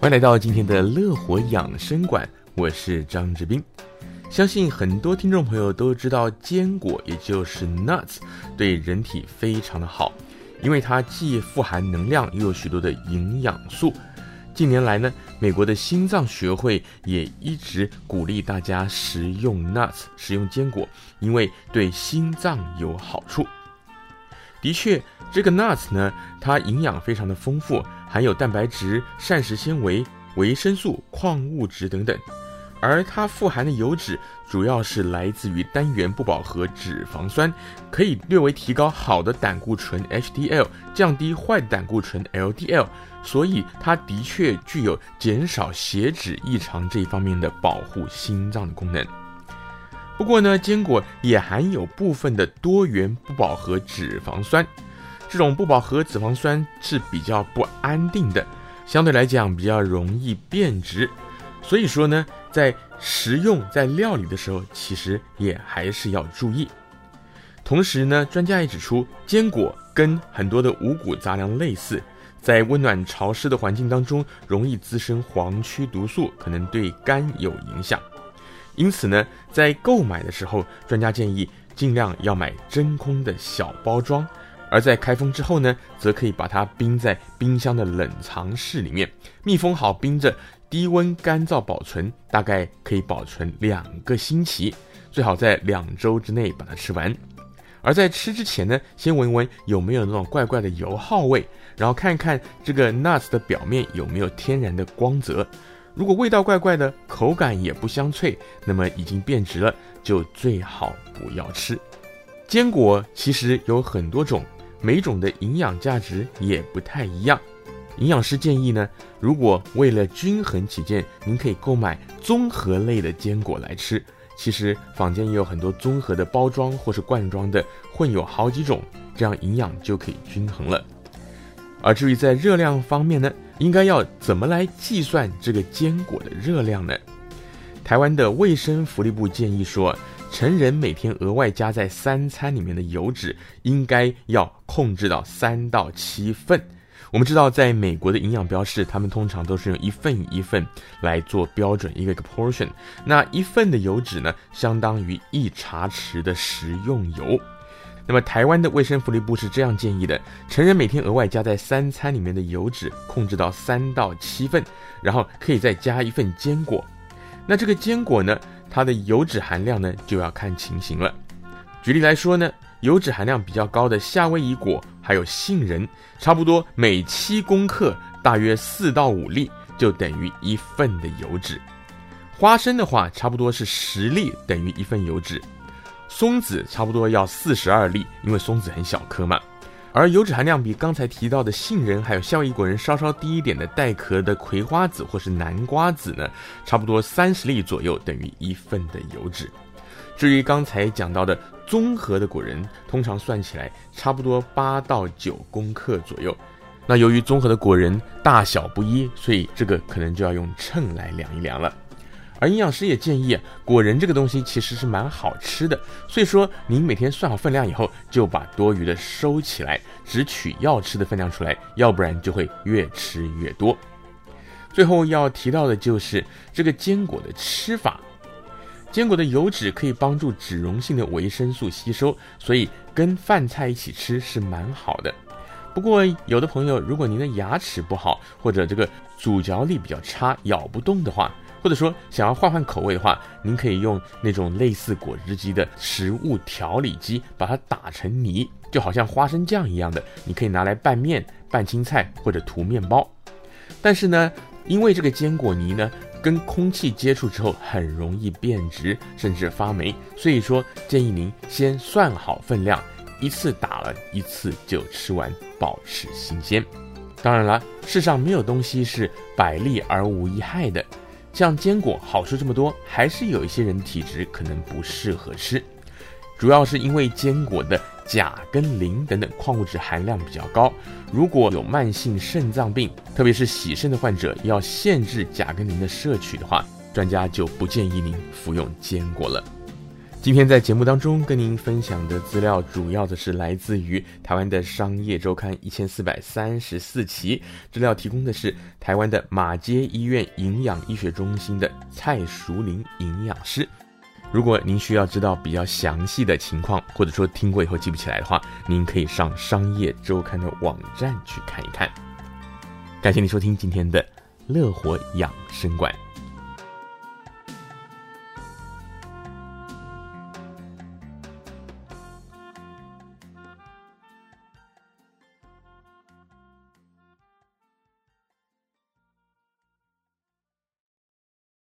欢迎来到今天的乐活养生馆，我是张志斌。相信很多听众朋友都知道，坚果也就是 nuts 对人体非常的好，因为它既富含能量，又有许多的营养素。近年来呢，美国的心脏学会也一直鼓励大家食用 nuts，食用坚果，因为对心脏有好处。的确，这个 nuts 呢，它营养非常的丰富，含有蛋白质、膳食纤维、维生素、矿物质等等。而它富含的油脂主要是来自于单元不饱和脂肪酸，可以略微提高好的胆固醇 HDL，降低坏的胆固醇 LDL，所以它的确具有减少血脂异常这一方面的保护心脏的功能。不过呢，坚果也含有部分的多元不饱和脂肪酸，这种不饱和脂肪酸是比较不安定的，相对来讲比较容易变质，所以说呢，在食用在料理的时候，其实也还是要注意。同时呢，专家也指出，坚果跟很多的五谷杂粮类似，在温暖潮湿的环境当中，容易滋生黄曲毒素，可能对肝有影响。因此呢，在购买的时候，专家建议尽量要买真空的小包装，而在开封之后呢，则可以把它冰在冰箱的冷藏室里面，密封好，冰着，低温干燥保存，大概可以保存两个星期，最好在两周之内把它吃完。而在吃之前呢，先闻闻有没有那种怪怪的油耗味，然后看看这个 nuts 的表面有没有天然的光泽。如果味道怪怪的，口感也不香脆，那么已经变质了，就最好不要吃。坚果其实有很多种，每种的营养价值也不太一样。营养师建议呢，如果为了均衡起见，您可以购买综合类的坚果来吃。其实坊间也有很多综合的包装或是罐装的，混有好几种，这样营养就可以均衡了。而至于在热量方面呢，应该要怎么来计算这个坚果的热量呢？台湾的卫生福利部建议说，成人每天额外加在三餐里面的油脂，应该要控制到三到七份。我们知道，在美国的营养标示，他们通常都是用一份一份来做标准一个一个 portion。那一份的油脂呢，相当于一茶匙的食用油。那么台湾的卫生福利部是这样建议的：成人每天额外加在三餐里面的油脂控制到三到七份，然后可以再加一份坚果。那这个坚果呢，它的油脂含量呢就要看情形了。举例来说呢，油脂含量比较高的夏威夷果还有杏仁，差不多每七公克大约四到五粒，就等于一份的油脂。花生的话，差不多是十粒等于一份油脂。松子差不多要四十二粒，因为松子很小颗嘛。而油脂含量比刚才提到的杏仁还有夏威夷果仁稍稍低一点的带壳的葵花籽或是南瓜籽呢，差不多三十粒左右等于一份的油脂。至于刚才讲到的综合的果仁，通常算起来差不多八到九公克左右。那由于综合的果仁大小不一，所以这个可能就要用秤来量一量了。而营养师也建议，果仁这个东西其实是蛮好吃的，所以说您每天算好分量以后，就把多余的收起来，只取要吃的分量出来，要不然就会越吃越多。最后要提到的就是这个坚果的吃法，坚果的油脂可以帮助脂溶性的维生素吸收，所以跟饭菜一起吃是蛮好的。不过有的朋友，如果您的牙齿不好，或者这个咀嚼力比较差，咬不动的话，或者说想要换换口味的话，您可以用那种类似果汁机的食物调理机，把它打成泥，就好像花生酱一样的，你可以拿来拌面、拌青菜或者涂面包。但是呢，因为这个坚果泥呢，跟空气接触之后很容易变质，甚至发霉，所以说建议您先算好分量，一次打了一次就吃完，保持新鲜。当然了，世上没有东西是百利而无一害的。像坚果好处这么多，还是有一些人体质可能不适合吃，主要是因为坚果的钾跟磷等等矿物质含量比较高。如果有慢性肾脏病，特别是洗肾的患者，要限制钾跟磷的摄取的话，专家就不建议您服用坚果了。今天在节目当中跟您分享的资料，主要的是来自于台湾的商业周刊一千四百三十四期，资料提供的是台湾的马街医院营养医学中心的蔡淑玲营养师。如果您需要知道比较详细的情况，或者说听过以后记不起来的话，您可以上商业周刊的网站去看一看。感谢您收听今天的乐活养生馆。